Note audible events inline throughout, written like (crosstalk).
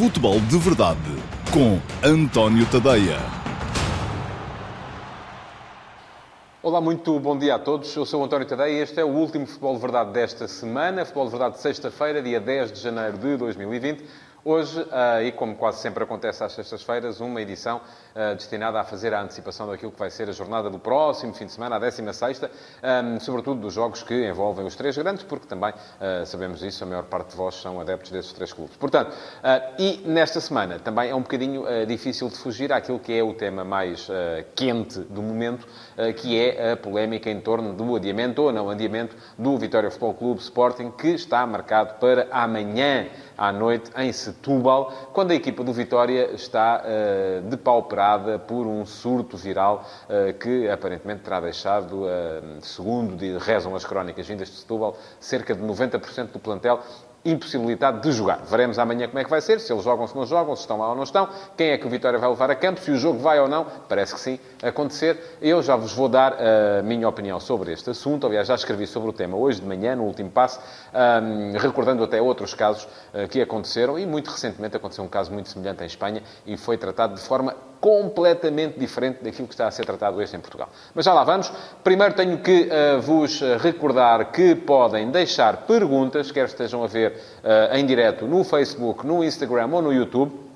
Futebol de Verdade com António Tadeia. Olá, muito bom dia a todos. Eu sou António Tadeia e este é o último Futebol de Verdade desta semana. Futebol de Verdade de sexta-feira, dia 10 de janeiro de 2020. Hoje, uh, e como quase sempre acontece às sextas-feiras, uma edição uh, destinada a fazer a antecipação daquilo que vai ser a jornada do próximo fim de semana, a 16 um, sobretudo dos jogos que envolvem os três grandes, porque também uh, sabemos isso, a maior parte de vós são adeptos desses três clubes. Portanto, e nesta semana também é um bocadinho difícil de fugir àquilo que é o tema mais quente do momento, que é a polémica em torno do adiamento ou não adiamento do Vitória Futebol Clube Sporting, que está marcado para amanhã à noite em Setúbal, quando a equipa do Vitória está uh, depauperada por um surto viral uh, que aparentemente terá deixado, uh, segundo rezam as crónicas vindas de Setúbal, cerca de 90% do plantel impossibilidade de jogar. Veremos amanhã como é que vai ser, se eles jogam, se não jogam, se estão lá ou não estão, quem é que o Vitória vai levar a campo, se o jogo vai ou não, parece que sim, acontecer. Eu já vos vou dar a minha opinião sobre este assunto, aliás, já escrevi sobre o tema hoje de manhã, no último passo, um, recordando até outros casos uh, que aconteceram, e muito recentemente aconteceu um caso muito semelhante em Espanha, e foi tratado de forma completamente diferente daquilo que está a ser tratado hoje em Portugal. Mas já lá vamos. Primeiro tenho que uh, vos recordar que podem deixar perguntas, quer estejam a ver uh, em direto no Facebook, no Instagram ou no YouTube.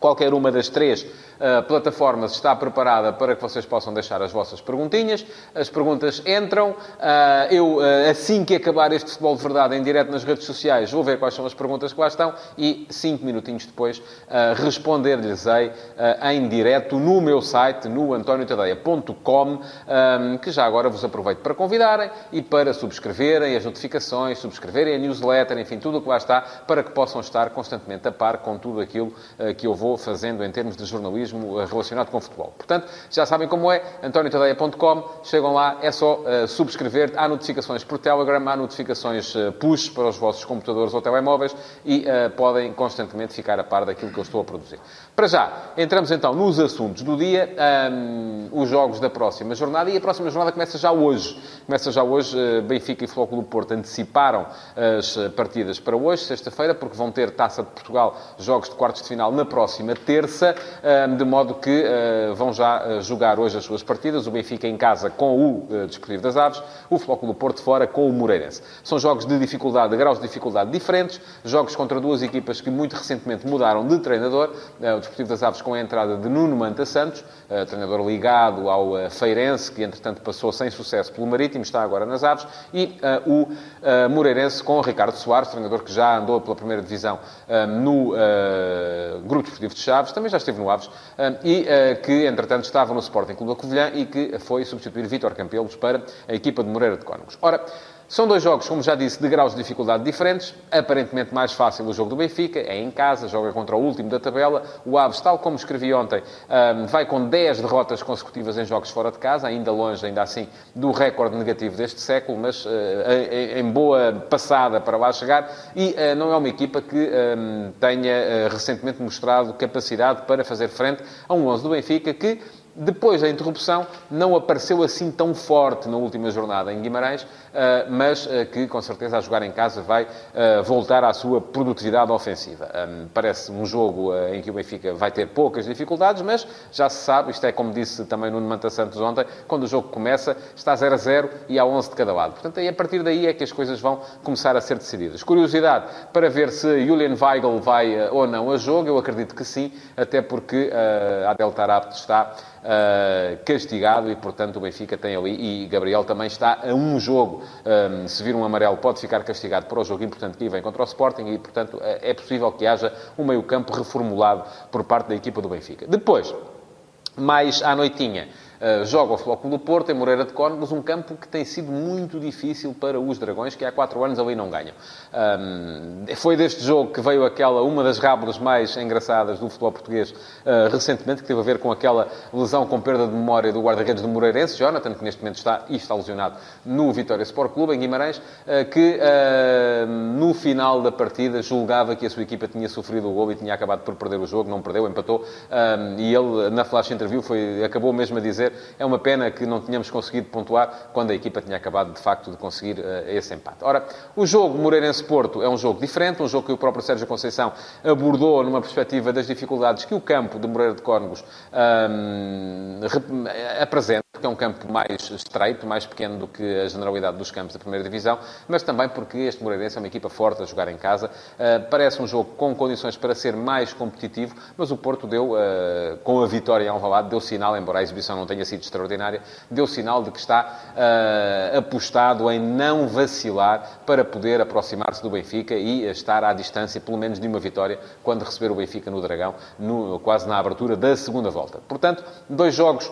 Qualquer uma das três uh, plataformas está preparada para que vocês possam deixar as vossas perguntinhas. As perguntas entram. Uh, eu, uh, assim que acabar este Futebol de Verdade em direto nas redes sociais, vou ver quais são as perguntas que lá estão e, cinco minutinhos depois, responder-lhes-ei em direto no meu site, no antoniotadeia.com, que já agora vos aproveito para convidarem e para subscreverem as notificações, subscreverem a newsletter, enfim, tudo o que lá está, para que possam estar constantemente a par com tudo aquilo que eu vou fazendo em termos de jornalismo eh, relacionado com futebol. Portanto, já sabem como é, antoniotadeia.com, chegam lá, é só uh, subscrever, há notificações por Telegram, há notificações uh, push para os vossos computadores ou telemóveis e uh, podem constantemente ficar a par daquilo que eu estou a produzir. Para já, entramos então nos assuntos do dia, um, os jogos da próxima jornada e a próxima jornada começa já hoje. Começa já hoje, Benfica e Flóculo Porto anteciparam as partidas para hoje, sexta-feira, porque vão ter Taça de Portugal, jogos de quartos de final na próxima terça de modo que uh, vão já uh, jogar hoje as suas partidas. O Benfica em casa com o uh, Desportivo das Aves, o Flóculo Porto fora com o Moreirense. São jogos de dificuldade, de graus de dificuldade diferentes, jogos contra duas equipas que muito recentemente mudaram de treinador. o Desportivo das Aves com a entrada de Nuno Manta Santos, treinador ligado ao Feirense, que entretanto passou sem sucesso pelo Marítimo, está agora nas Aves, e o Moreirense com Ricardo Soares, treinador que já andou pela primeira divisão no Grupo Desportivo de Chaves, também já esteve no Aves, e ah, que, entretanto, estava no Sporting Clube da Covilhã e que foi substituir Vítor Campelos para a equipa de Moreira de Cónegos. Ora, são dois jogos, como já disse, de graus de dificuldade diferentes. Aparentemente mais fácil o jogo do Benfica, é em casa, joga contra o último da tabela. O Aves, tal como escrevi ontem, vai com 10 derrotas consecutivas em jogos fora de casa, ainda longe, ainda assim, do recorde negativo deste século, mas ah, em boa passada para lá chegar. E ah, não é uma equipa que tenha ah, recentemente mostrado capacidade para fazer frente a um 11 do Benfica que depois da interrupção, não apareceu assim tão forte na última jornada em Guimarães, eh, mas eh, que, com certeza, a jogar em casa vai eh, voltar à sua produtividade ofensiva. Parece um jogo em que o Benfica vai ter poucas dificuldades, mas já se sabe, isto é como disse também Nuno Manta Santos ontem, quando o jogo começa, está 0 a 0 e há 11 de cada lado. Portanto, aí, a partir daí é que as coisas vão começar a ser decididas. Curiosidade para ver se Julian Weigl vai ou não a jogo, eu acredito que sim, até porque a Adel Tarabt está uh, castigado e, portanto, o Benfica tem ali, e Gabriel também está a um jogo. Um, eh, se vir um amarelo, pode ficar castigado para o jogo importante que vem contra o Sporting e, portanto, é possível que haja um meio-campo reformulado por parte da equipa do Benfica. Depois, mais à noitinha. Eh, joga o Flóculo do Porto, em Moreira de Cónegos, um campo que tem sido muito difícil para os Dragões, que há quatro anos ali não ganham. Foi deste jogo que veio aquela, uma das rábulas mais engraçadas do futebol português uh, recentemente, que teve a ver com aquela lesão com perda de memória do guarda-redes do Moreirense, Jonathan, que neste momento está, e está lesionado no Vitória Sport Clube, em Guimarães, uh, que no final da partida julgava que a sua equipa tinha sofrido o gol e tinha acabado por perder o jogo, não perdeu, empatou, e ele, na flash interview, foi, acabou mesmo a dizer dizer, é uma pena que não tínhamos conseguido pontuar quando a equipa tinha acabado, de facto, de conseguir uh, esse empate. Ora, o jogo Moreirense-Porto é um jogo diferente, um jogo que o próprio Sérgio Conceição abordou numa perspectiva das dificuldades que o campo de Moreira de Córregos um, apresenta, porque é um campo mais estreito, mais pequeno do que a generalidade dos campos da primeira divisão, mas também porque este Moreirense é uma equipa forte a jogar em casa. Uh, parece um jogo com condições para ser mais competitivo, mas o Porto deu, uh, com a vitória em Alvalade, deu sinal, embora a exibição não tenha sido extraordinária, deu sinal de que está uh, apostado em não vacilar para poder aproximar-se do Benfica e estar à distância, pelo menos, de uma vitória quando receber o Benfica no Dragão, no, quase na abertura da segunda volta. Portanto, dois jogos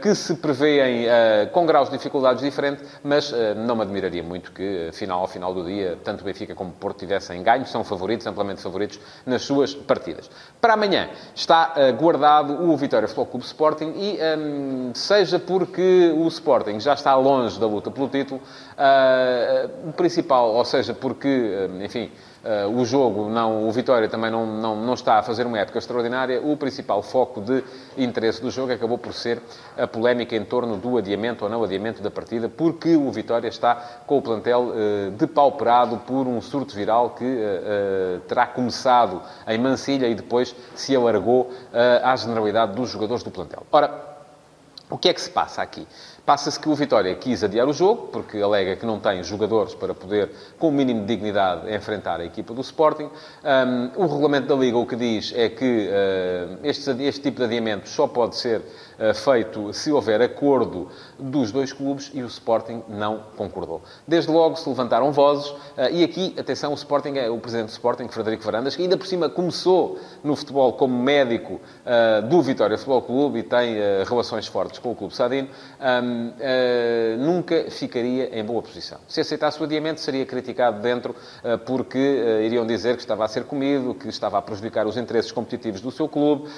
que se prevêem uh, com graus de dificuldades diferentes, mas não me admiraria muito que, final ao final do dia, tanto Benfica como Porto tivessem ganho, são favoritos, amplamente favoritos, nas suas partidas. Para amanhã está guardado o Vitória Futebol Clube Sporting e, um, seja porque o Sporting já está longe da luta pelo título, uh, o principal, ou seja, porque, enfim, uh, o jogo, não, o Vitória também não, não, não está a fazer uma época extraordinária, o principal foco de interesse do jogo acabou por ser a polémica em torno do adiamento ou não adiamento da partida, porque o Vitória está com o plantel uh, depauperado por um surto viral que uh, terá começado em Mancilha e depois se alargou à generalidade dos jogadores do plantel. Ora, o que é que se passa aqui? Passa-se que o Vitória quis adiar o jogo, porque alega que não tem jogadores para poder, com o mínimo de dignidade, enfrentar a equipa do Sporting. Um, o regulamento da Liga o que diz é que uh, este, este, tipo de adiamento só pode ser feito se houver acordo dos dois clubes e o Sporting não concordou. Desde logo se levantaram vozes, uh, e aqui, atenção, o Sporting é o presidente do Sporting, Frederico Varandas, que ainda por cima começou no futebol como médico do Vitória Futebol Clube e tem relações fortes com o Clube Sadino. Um, uh, nunca ficaria em boa posição. Se aceitasse o adiamento, seria criticado dentro porque iriam dizer que estava a ser comido, que estava a prejudicar os interesses competitivos do seu clube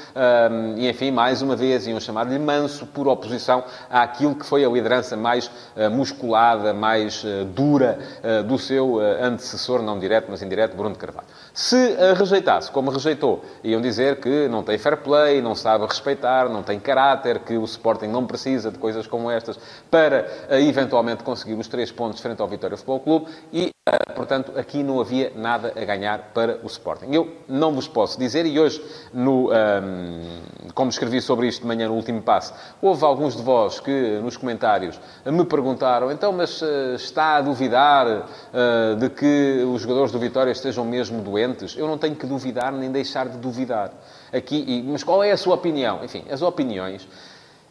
e, enfim, mais uma vez, iam chamar-lhe manso por oposição àquilo que foi a liderança mais musculada, mais dura do seu antecessor, não direto, mas indireto, Bruno de Carvalho. Se rejeitasse, como rejeitou, iam dizer que não tem fair play, não sabe respeitar, não tem caráter, que o Sporting não precisa de coisas como esta para eh, eventualmente conseguir os três pontos frente ao Vitória Futebol Clube e, eh, portanto, aqui não havia nada a ganhar para o Sporting. Eu não vos posso dizer, e hoje, no, um, como escrevi sobre isto de manhã no último passo, houve alguns de vós que nos comentários me perguntaram, então, mas uh, está a duvidar uh, de que os jogadores do Vitória estejam mesmo doentes? Eu não tenho que duvidar nem deixar de duvidar. Aqui, e, mas qual é a sua opinião? Enfim, as opiniões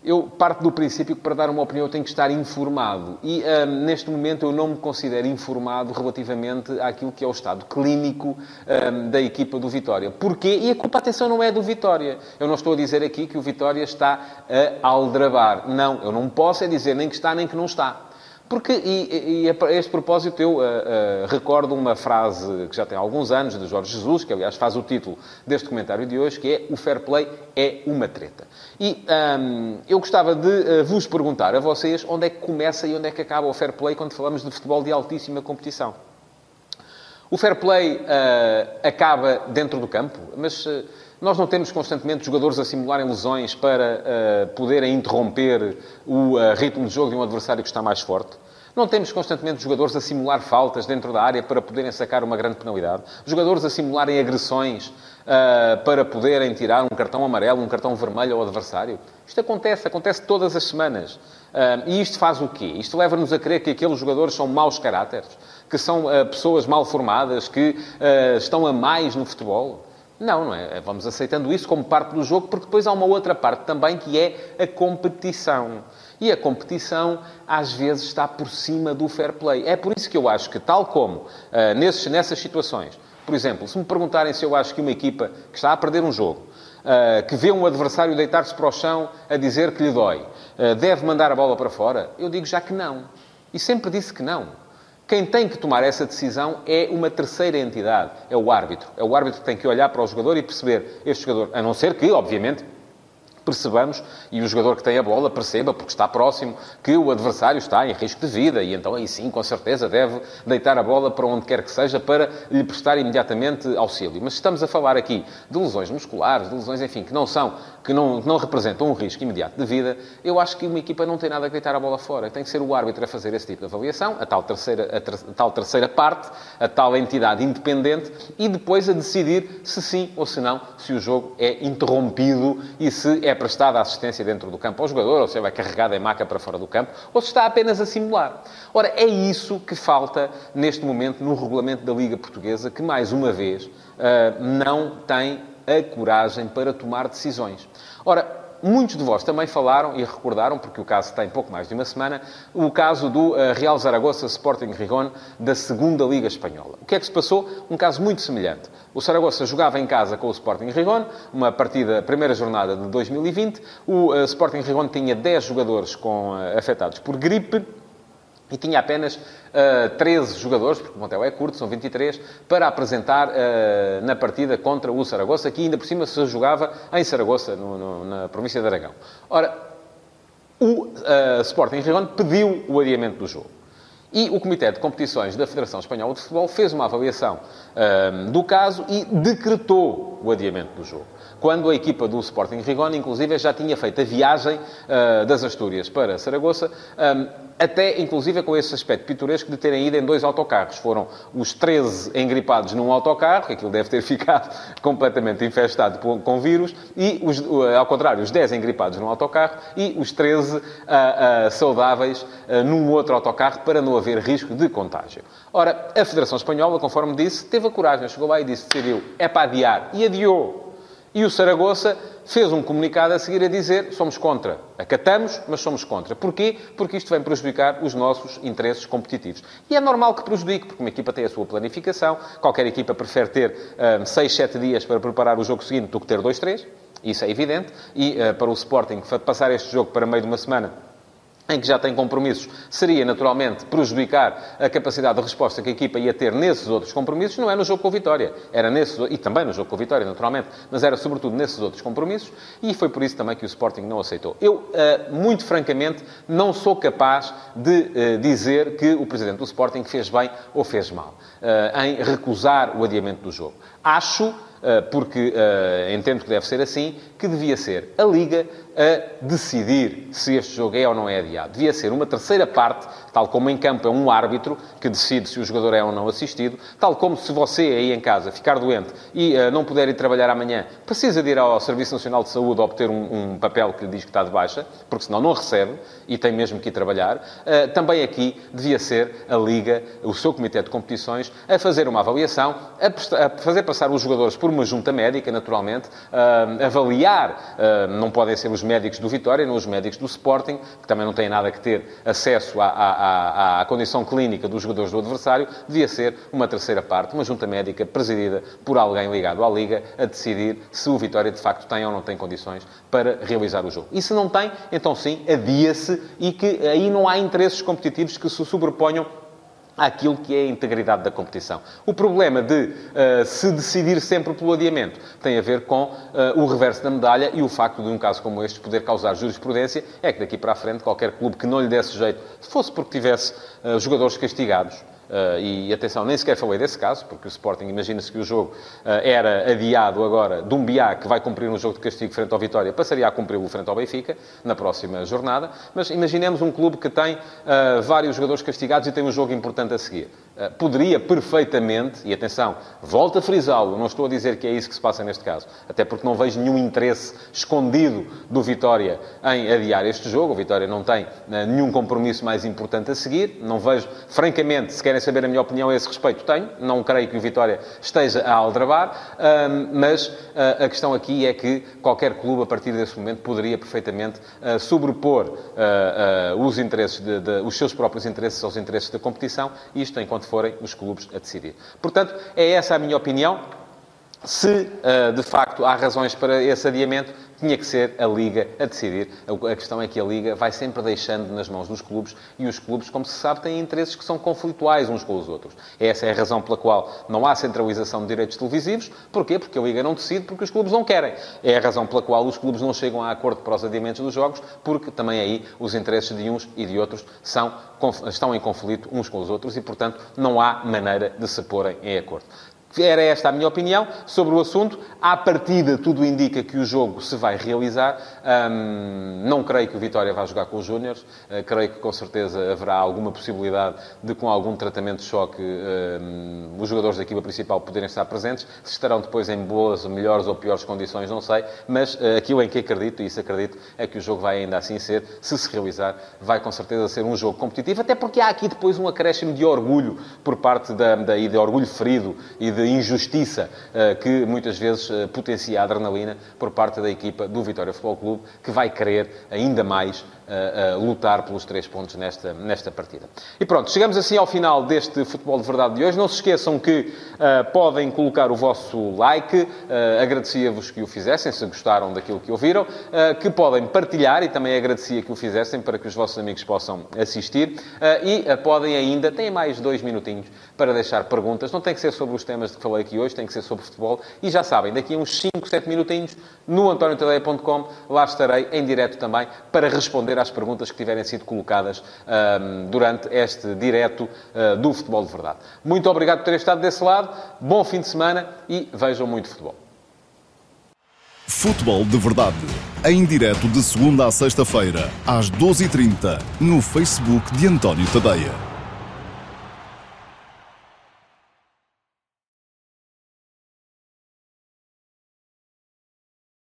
eu parto do princípio que para dar uma opinião eu tenho que estar informado. E um, neste momento eu não me considero informado relativamente àquilo que é o estado clínico um, da equipa do Vitória. Porquê? E a culpa, atenção, não é do Vitória. Eu não estou a dizer aqui que o Vitória está a aldrabar. Não, eu não posso é dizer nem que está nem que não está. Porque, e, e, a este propósito, eu uh, uh, recordo uma frase que já tem alguns anos, de Jorge Jesus, que aliás faz o título deste comentário de hoje, que é o fair play é uma treta. E um, eu gostava de uh, vos perguntar a vocês onde é que começa e onde é que acaba o fair play quando falamos de futebol de altíssima competição. O fair play acaba dentro do campo, mas nós não temos constantemente jogadores a simularem lesões para uh, poderem interromper o uh, ritmo de jogo de um adversário que está mais forte. Não temos constantemente jogadores a simular faltas dentro da área para poderem sacar uma grande penalidade. Jogadores a simularem agressões uh, para poderem tirar um cartão amarelo, um cartão vermelho ao adversário. Isto acontece, acontece todas as semanas. Uh, e isto faz o quê? Isto leva-nos a crer que aqueles jogadores são maus caráteres, que são uh, pessoas mal formadas, que estão a mais no futebol. Não, não é? Vamos aceitando isso como parte do jogo, porque depois há uma outra parte também que é a competição. E a competição, às vezes, está por cima do fair play. É por isso que eu acho que, tal como uh, nesses, nessas situações, por exemplo, se me perguntarem se eu acho que uma equipa que está a perder um jogo, uh, que vê um adversário deitar-se para o chão a dizer que lhe dói, uh, deve mandar a bola para fora, eu digo já que não. E sempre disse que não. Quem tem que tomar essa decisão é uma terceira entidade, é o árbitro. É o árbitro que tem que olhar para o jogador e perceber este jogador, a não ser que, obviamente, percebamos e o jogador que tem a bola perceba, porque está próximo, que o adversário está em risco de vida e então aí sim, com certeza, deve deitar a bola para onde quer que seja para lhe prestar imediatamente auxílio. Mas estamos a falar aqui de lesões musculares, de lesões, enfim, que não são, que não, não representam um risco imediato de vida, eu acho que uma equipa não tem nada a deitar a bola fora. Tem que ser o árbitro a fazer esse tipo de avaliação, a tal terceira, a, ter, a tal terceira parte, a tal entidade independente e depois a decidir se sim ou se não, se o jogo é interrompido e se é prestada assistência dentro do campo ao jogador, ou se vai carregada em maca para fora do campo, ou se está apenas a simular. Ora, é isso que falta neste momento no regulamento da Liga Portuguesa, que mais uma vez não tem a coragem para tomar decisões. Ora, muitos de vós também falaram e recordaram, porque o caso tem pouco mais de uma semana, o caso do uh, Real Zaragoza Sporting Rigon da segunda Liga Espanhola. O que é que se passou? Um caso muito semelhante. O Zaragoza jogava em casa com o Sporting Rigon, uma partida, primeira jornada de 2020. O uh, Sporting Rigon tinha 10 jogadores com, uh, afetados por gripe e tinha apenas uh, 13 jogadores, porque o Montel é curto, são 23, para apresentar uh, na partida contra o Saragossa, que ainda por cima se jogava em Saragossa, no, no, na província de Aragão. Ora, o uh, Sporting Rigon pediu o adiamento do jogo. E o Comitê de Competições da Federação Espanhola de Futebol fez uma avaliação uh, do caso e decretou o adiamento do jogo. Quando a equipa do Sporting Rigon, inclusive, já tinha feito a viagem uh, das Astúrias para Saragoça, um, até inclusive com esse aspecto pitoresco de terem ido em dois autocarros. Foram os 13 engripados num autocarro, que aquilo deve ter (laughs) ficado completamente infestado com vírus, e, os, ao contrário, os 10 engripados num autocarro e os 13 uh, uh, saudáveis num outro autocarro para não haver risco de contágio. Ora, a Federação Espanhola, conforme disse, teve a coragem, chegou lá e disse, decidiu, é para adiar. E adiou. E o Saragossa fez um comunicado a seguir a dizer somos contra. Acatamos, mas somos contra. Porquê? Porque isto vem prejudicar os nossos interesses competitivos. E é normal que prejudique, porque uma equipa tem a sua planificação. Qualquer equipa prefere ter 6, um, 7 dias para preparar o jogo seguinte do que ter 2, 3. Isso é evidente. E uh, para o Sporting, passar este jogo para meio de uma semana em que já tem compromissos, seria naturalmente prejudicar a capacidade de resposta que a equipa ia ter nesses outros compromissos, não é no jogo com a Vitória. Era nesses, e também no jogo com a Vitória, naturalmente, mas era sobretudo nesses outros compromissos, e foi por isso também que o Sporting não aceitou. Eu, eh, muito francamente, não sou capaz de eh, dizer que o Presidente do Sporting fez bem ou fez mal eh, em recusar o adiamento do jogo. Acho porque entendo que deve ser assim, que devia ser a Liga a decidir se este jogo é ou não é adiado. Devia ser uma terceira parte, tal como em campo é um árbitro que decide se o jogador é ou não assistido, tal como se você aí em casa ficar doente e uh, não puder ir trabalhar amanhã, precisa de ir ao Serviço Nacional de Saúde obter um, um, papel que lhe diz que está de baixa, porque senão não recebe e tem mesmo que ir trabalhar. Uh, também aqui devia ser a Liga, o seu Comitê de Competições, a fazer uma avaliação, a, a fazer passar os jogadores por uma junta médica, naturalmente, uh, avaliar, não podem ser os médicos do Vitória, não os médicos do Sporting, que também não têm nada que ter acesso à, à, à, condição clínica dos jogadores do adversário, devia ser uma terceira parte, uma junta médica presidida por alguém ligado à Liga, a decidir se o Vitória de facto tem ou não tem condições para realizar o jogo. E se não tem, então sim, adia-se e que aí não há interesses competitivos que se sobreponham àquilo que é a integridade da competição. O problema de uh, se decidir sempre pelo adiamento tem a ver com uh, o reverso da medalha e o facto de um caso como este poder causar jurisprudência é que daqui para a frente qualquer clube que não lhe desse jeito, se fosse porque tivesse uh, jogadores castigados, Uh, e atenção, nem sequer falei desse caso, porque o Sporting, imagina-se que o jogo uh, era adiado agora de um Biá que vai cumprir um jogo de castigo frente ao Vitória, passaria a cumpri-lo frente ao Benfica, na próxima jornada. Mas imaginemos um clube que tem uh, vários jogadores castigados e tem um jogo importante a seguir. Poderia perfeitamente, e atenção, volto a frisá-lo, não estou a dizer que é isso que se passa neste caso, até porque não vejo nenhum interesse escondido do Vitória em adiar este jogo. O Vitória não tem nenhum compromisso mais importante a seguir, não vejo, francamente, sequer querem saber a minha opinião a esse respeito, tenho. Não creio que o Vitória esteja a aldrabar, mas ah, a questão aqui é que qualquer clube, a partir desse momento, poderia perfeitamente sobrepor os interesses, de, de, os seus próprios interesses aos interesses da competição, isto enquanto forem os clubes a decidir. Portanto, é essa a minha opinião. Se, de facto, há razões para esse adiamento, tinha que ser a Liga a decidir. A questão é que a Liga vai sempre deixando nas mãos dos clubes e os clubes, como se sabe, têm interesses que são conflituais uns com os outros. Essa é a razão pela qual não há centralização de direitos televisivos. Porquê? Porque a Liga não decide, porque os clubes não querem. É a razão pela qual os clubes não chegam a acordo para os adiamentos dos jogos, porque também aí os interesses de uns e de outros são, estão em conflito uns com os outros e, portanto, não há maneira de se porem em acordo. Era esta a minha opinião sobre o assunto. À partida, tudo indica que o jogo se vai realizar. não creio que o Vitória vá jogar com os Júniores. Uh, creio que, com certeza, haverá alguma possibilidade de, com algum tratamento de choque, os jogadores da equipa principal poderem estar presentes. Se estarão depois em boas, melhores ou piores condições, não sei. Mas uh, aquilo em que acredito, e isso acredito, é que o jogo vai ainda assim ser, se se realizar, vai com certeza ser um jogo competitivo. Até porque há aqui depois um acréscimo de orgulho por parte da, da e de orgulho ferido e de de injustiça eh, que muitas vezes eh, potencia a adrenalina por parte da equipa do Vitória Futebol Clube, que vai querer ainda mais a, lutar pelos três pontos nesta, nesta partida. E pronto, chegamos assim ao final deste Futebol de Verdade de hoje. Não se esqueçam que podem colocar o vosso like, agradecia-vos que o fizessem, se gostaram daquilo que ouviram, que podem partilhar e também agradecia que o fizessem para que os vossos amigos possam assistir e podem ainda, têm mais dois minutinhos para deixar perguntas. Não tem que ser sobre os temas que falei aqui hoje, tem que ser sobre futebol. E já sabem, daqui a uns 5, 7 minutinhos, no antoniotadeia.com, lá estarei em direto também para responder às perguntas que tiverem sido colocadas um, durante este direto uh, do Futebol de Verdade. Muito obrigado por terem estado desse lado, bom fim de semana e vejam muito futebol. Futebol de Verdade, em direto de segunda a sexta-feira, às 12h30, no Facebook de António Tadeia.